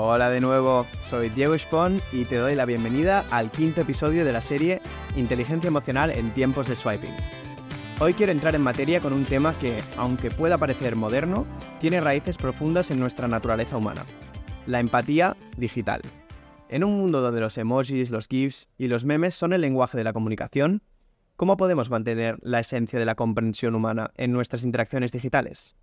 Hola de nuevo, soy Diego Spon y te doy la bienvenida al quinto episodio de la serie Inteligencia emocional en tiempos de swiping. Hoy quiero entrar en materia con un tema que, aunque pueda parecer moderno, tiene raíces profundas en nuestra naturaleza humana. La empatía digital. En un mundo donde los emojis, los GIFs y los memes son el lenguaje de la comunicación, ¿cómo podemos mantener la esencia de la comprensión humana en nuestras interacciones digitales?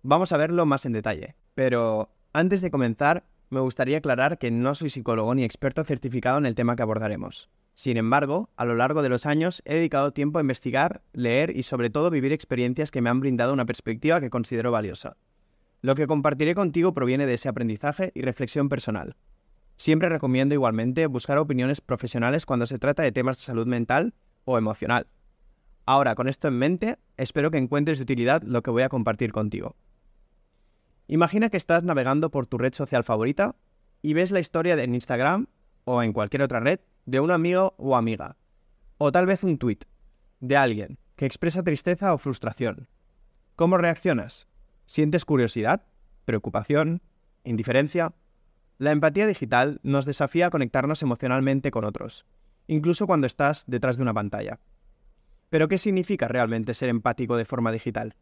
Vamos a verlo más en detalle, pero antes de comenzar, me gustaría aclarar que no soy psicólogo ni experto certificado en el tema que abordaremos. Sin embargo, a lo largo de los años he dedicado tiempo a investigar, leer y sobre todo vivir experiencias que me han brindado una perspectiva que considero valiosa. Lo que compartiré contigo proviene de ese aprendizaje y reflexión personal. Siempre recomiendo igualmente buscar opiniones profesionales cuando se trata de temas de salud mental o emocional. Ahora, con esto en mente, espero que encuentres de utilidad lo que voy a compartir contigo. Imagina que estás navegando por tu red social favorita y ves la historia en Instagram o en cualquier otra red de un amigo o amiga. O tal vez un tweet de alguien que expresa tristeza o frustración. ¿Cómo reaccionas? ¿Sientes curiosidad? ¿Preocupación? ¿Indiferencia? La empatía digital nos desafía a conectarnos emocionalmente con otros, incluso cuando estás detrás de una pantalla. Pero ¿qué significa realmente ser empático de forma digital?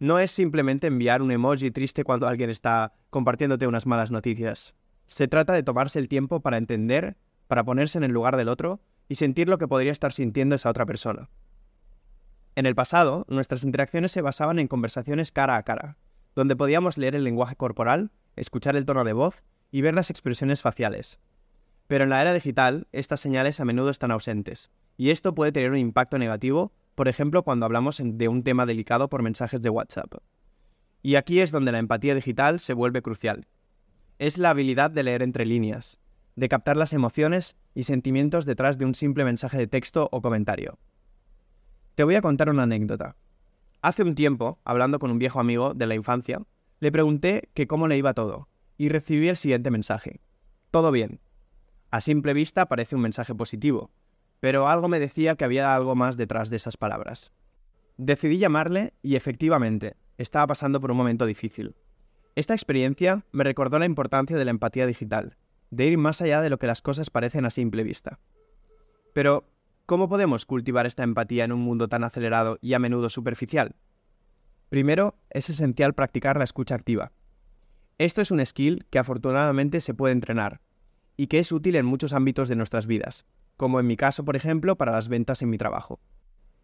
No es simplemente enviar un emoji triste cuando alguien está compartiéndote unas malas noticias. Se trata de tomarse el tiempo para entender, para ponerse en el lugar del otro y sentir lo que podría estar sintiendo esa otra persona. En el pasado, nuestras interacciones se basaban en conversaciones cara a cara, donde podíamos leer el lenguaje corporal, escuchar el tono de voz y ver las expresiones faciales. Pero en la era digital, estas señales a menudo están ausentes, y esto puede tener un impacto negativo por ejemplo cuando hablamos de un tema delicado por mensajes de WhatsApp. Y aquí es donde la empatía digital se vuelve crucial. Es la habilidad de leer entre líneas, de captar las emociones y sentimientos detrás de un simple mensaje de texto o comentario. Te voy a contar una anécdota. Hace un tiempo, hablando con un viejo amigo de la infancia, le pregunté que cómo le iba todo, y recibí el siguiente mensaje. Todo bien. A simple vista parece un mensaje positivo, pero algo me decía que había algo más detrás de esas palabras. Decidí llamarle y efectivamente, estaba pasando por un momento difícil. Esta experiencia me recordó la importancia de la empatía digital, de ir más allá de lo que las cosas parecen a simple vista. Pero, ¿cómo podemos cultivar esta empatía en un mundo tan acelerado y a menudo superficial? Primero, es esencial practicar la escucha activa. Esto es un skill que afortunadamente se puede entrenar, y que es útil en muchos ámbitos de nuestras vidas, como en mi caso, por ejemplo, para las ventas en mi trabajo.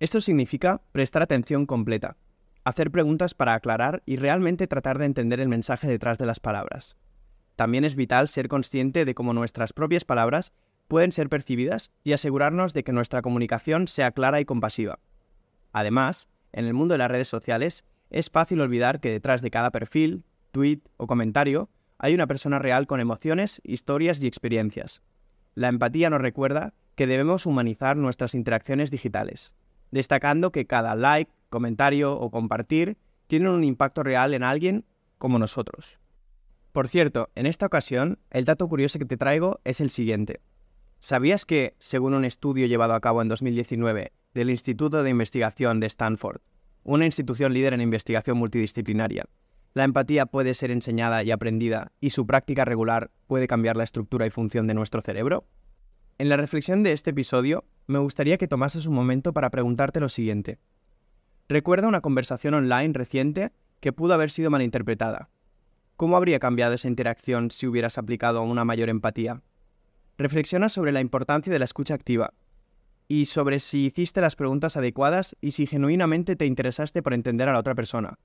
Esto significa prestar atención completa, hacer preguntas para aclarar y realmente tratar de entender el mensaje detrás de las palabras. También es vital ser consciente de cómo nuestras propias palabras pueden ser percibidas y asegurarnos de que nuestra comunicación sea clara y compasiva. Además, en el mundo de las redes sociales, es fácil olvidar que detrás de cada perfil, tweet o comentario hay una persona real con emociones, historias y experiencias. La empatía nos recuerda que debemos humanizar nuestras interacciones digitales, destacando que cada like, comentario o compartir tienen un impacto real en alguien como nosotros. Por cierto, en esta ocasión, el dato curioso que te traigo es el siguiente. ¿Sabías que, según un estudio llevado a cabo en 2019 del Instituto de Investigación de Stanford, una institución líder en investigación multidisciplinaria, la empatía puede ser enseñada y aprendida y su práctica regular puede cambiar la estructura y función de nuestro cerebro? En la reflexión de este episodio, me gustaría que tomases un momento para preguntarte lo siguiente. Recuerda una conversación online reciente que pudo haber sido malinterpretada. ¿Cómo habría cambiado esa interacción si hubieras aplicado una mayor empatía? Reflexiona sobre la importancia de la escucha activa y sobre si hiciste las preguntas adecuadas y si genuinamente te interesaste por entender a la otra persona,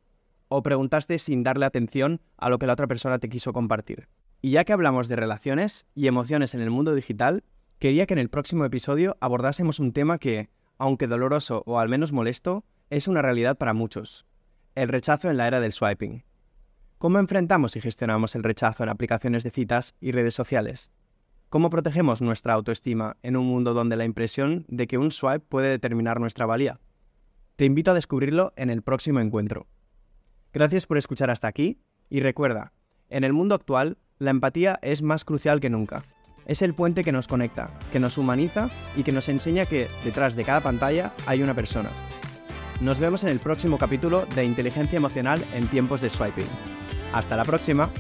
o preguntaste sin darle atención a lo que la otra persona te quiso compartir. Y ya que hablamos de relaciones y emociones en el mundo digital, quería que en el próximo episodio abordásemos un tema que, aunque doloroso o al menos molesto, es una realidad para muchos. El rechazo en la era del swiping. ¿Cómo enfrentamos y gestionamos el rechazo en aplicaciones de citas y redes sociales? ¿Cómo protegemos nuestra autoestima en un mundo donde la impresión de que un swipe puede determinar nuestra valía? Te invito a descubrirlo en el próximo encuentro. Gracias por escuchar hasta aquí y recuerda, en el mundo actual, la empatía es más crucial que nunca. Es el puente que nos conecta, que nos humaniza y que nos enseña que detrás de cada pantalla hay una persona. Nos vemos en el próximo capítulo de Inteligencia Emocional en tiempos de swiping. Hasta la próxima.